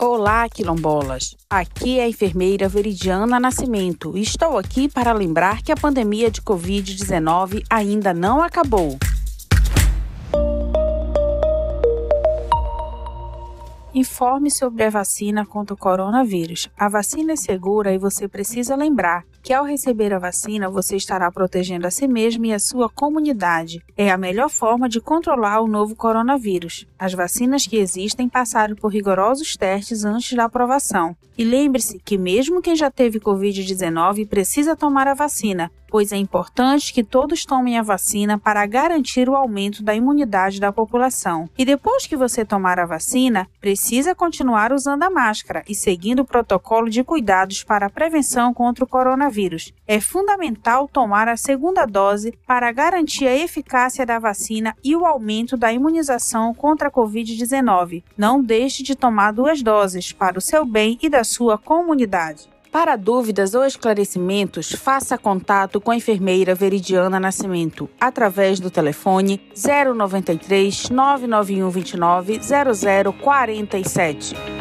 Olá, quilombolas! Aqui é a enfermeira Veridiana Nascimento e estou aqui para lembrar que a pandemia de Covid-19 ainda não acabou. Informe sobre a vacina contra o coronavírus. A vacina é segura e você precisa lembrar que ao receber a vacina você estará protegendo a si mesmo e a sua comunidade. É a melhor forma de controlar o novo coronavírus. As vacinas que existem passaram por rigorosos testes antes da aprovação. E lembre-se que mesmo quem já teve Covid-19 precisa tomar a vacina, pois é importante que todos tomem a vacina para garantir o aumento da imunidade da população. E depois que você tomar a vacina, precisa continuar usando a máscara e seguindo o protocolo de cuidados para a prevenção contra o coronavírus. É fundamental tomar a segunda dose para garantir a eficácia da vacina e o aumento da imunização contra a Covid-19. Não deixe de tomar duas doses para o seu bem e da sua comunidade. Para dúvidas ou esclarecimentos, faça contato com a enfermeira Veridiana Nascimento através do telefone 093 991 29 0047.